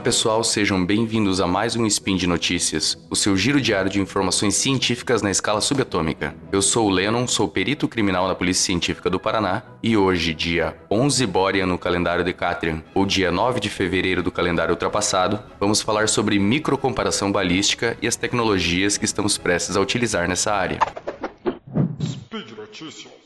pessoal, sejam bem-vindos a mais um Spin de Notícias, o seu giro diário de informações científicas na escala subatômica. Eu sou o Lennon, sou perito criminal na Polícia Científica do Paraná e hoje, dia 11 Borean no calendário Decatrian, ou dia 9 de fevereiro do calendário ultrapassado, vamos falar sobre microcomparação balística e as tecnologias que estamos prestes a utilizar nessa área. Speed Notícias.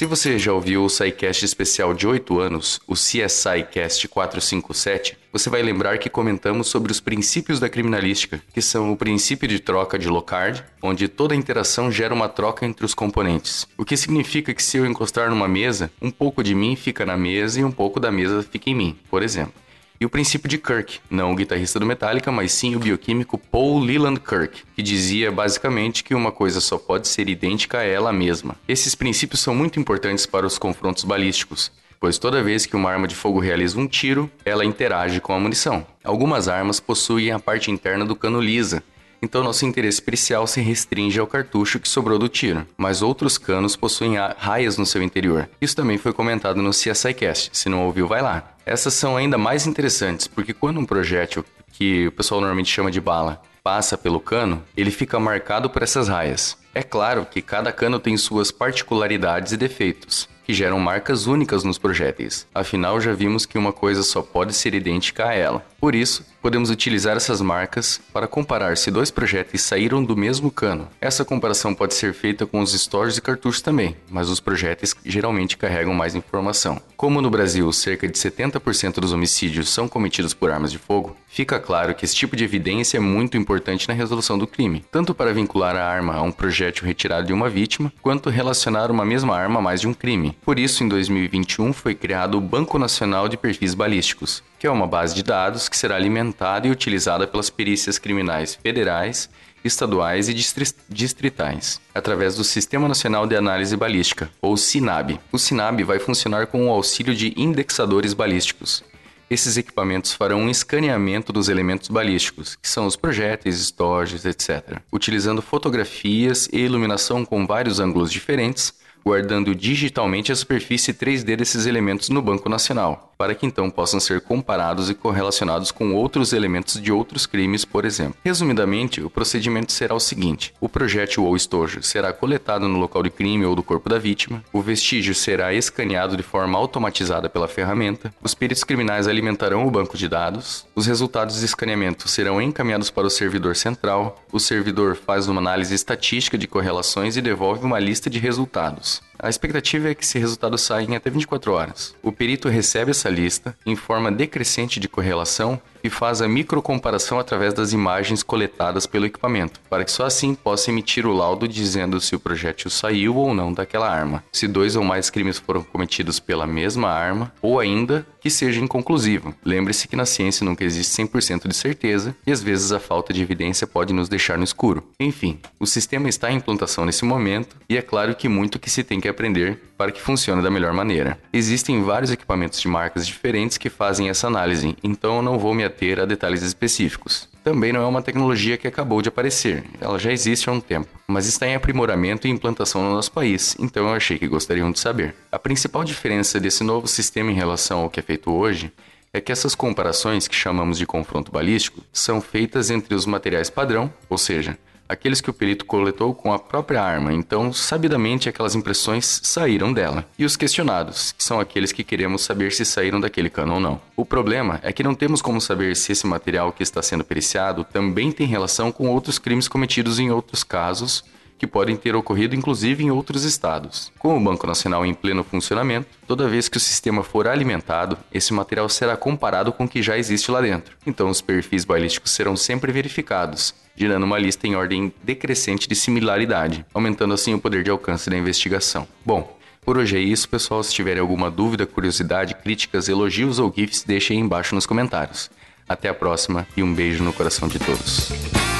Se você já ouviu o SciCast especial de 8 anos, o CSI Cast 457, você vai lembrar que comentamos sobre os princípios da criminalística, que são o princípio de troca de Locard, onde toda interação gera uma troca entre os componentes. O que significa que se eu encostar numa mesa, um pouco de mim fica na mesa e um pouco da mesa fica em mim, por exemplo e o princípio de Kirk, não o guitarrista do Metallica, mas sim o bioquímico Paul Leland Kirk, que dizia basicamente que uma coisa só pode ser idêntica a ela mesma. Esses princípios são muito importantes para os confrontos balísticos, pois toda vez que uma arma de fogo realiza um tiro, ela interage com a munição. Algumas armas possuem a parte interna do cano lisa, então nosso interesse pericial se restringe ao cartucho que sobrou do tiro, mas outros canos possuem raias no seu interior. Isso também foi comentado no CSI Cast, se não ouviu, vai lá. Essas são ainda mais interessantes, porque quando um projétil, que o pessoal normalmente chama de bala, passa pelo cano, ele fica marcado por essas raias. É claro que cada cano tem suas particularidades e defeitos, que geram marcas únicas nos projéteis. Afinal, já vimos que uma coisa só pode ser idêntica a ela. Por isso, podemos utilizar essas marcas para comparar se dois projéteis saíram do mesmo cano. Essa comparação pode ser feita com os stores e cartuchos também, mas os projéteis geralmente carregam mais informação. Como no Brasil cerca de 70% dos homicídios são cometidos por armas de fogo, fica claro que esse tipo de evidência é muito importante na resolução do crime, tanto para vincular a arma a um projétil retirado de uma vítima, quanto relacionar uma mesma arma a mais de um crime. Por isso, em 2021 foi criado o Banco Nacional de Perfis Balísticos, que é uma base de dados que será alimentada e utilizada pelas perícias criminais federais, estaduais e distritais, através do Sistema Nacional de Análise Balística, ou SINAB. O SINAB vai funcionar com o auxílio de indexadores balísticos. Esses equipamentos farão um escaneamento dos elementos balísticos, que são os projéteis, estojos, etc., utilizando fotografias e iluminação com vários ângulos diferentes, guardando digitalmente a superfície 3D desses elementos no Banco Nacional para que então possam ser comparados e correlacionados com outros elementos de outros crimes, por exemplo. Resumidamente, o procedimento será o seguinte: o projétil ou estojo será coletado no local de crime ou do corpo da vítima, o vestígio será escaneado de forma automatizada pela ferramenta, os peritos criminais alimentarão o banco de dados, os resultados de escaneamento serão encaminhados para o servidor central, o servidor faz uma análise estatística de correlações e devolve uma lista de resultados. A expectativa é que esse resultado saia em até 24 horas. O perito recebe essa lista em forma decrescente de correlação e faz a microcomparação através das imagens coletadas pelo equipamento, para que só assim possa emitir o laudo dizendo se o projétil saiu ou não daquela arma, se dois ou mais crimes foram cometidos pela mesma arma, ou ainda que seja inconclusivo. Lembre-se que na ciência nunca existe 100% de certeza e às vezes a falta de evidência pode nos deixar no escuro. Enfim, o sistema está em implantação nesse momento e é claro que muito que se tem que aprender para que funcione da melhor maneira. Existem vários equipamentos de marcas diferentes que fazem essa análise, então eu não vou me ater a detalhes específicos. Também não é uma tecnologia que acabou de aparecer, ela já existe há um tempo, mas está em aprimoramento e implantação no nosso país, então eu achei que gostariam de saber. A principal diferença desse novo sistema em relação ao que é feito hoje é que essas comparações que chamamos de confronto balístico são feitas entre os materiais padrão, ou seja, aqueles que o perito coletou com a própria arma, então sabidamente aquelas impressões saíram dela. E os questionados, que são aqueles que queremos saber se saíram daquele cano ou não. O problema é que não temos como saber se esse material que está sendo periciado também tem relação com outros crimes cometidos em outros casos que podem ter ocorrido inclusive em outros estados. Com o Banco Nacional em pleno funcionamento, toda vez que o sistema for alimentado, esse material será comparado com o que já existe lá dentro. Então os perfis balísticos serão sempre verificados, gerando uma lista em ordem decrescente de similaridade, aumentando assim o poder de alcance da investigação. Bom, por hoje é isso, pessoal. Se tiverem alguma dúvida, curiosidade, críticas, elogios ou GIFs, deixem aí embaixo nos comentários. Até a próxima e um beijo no coração de todos.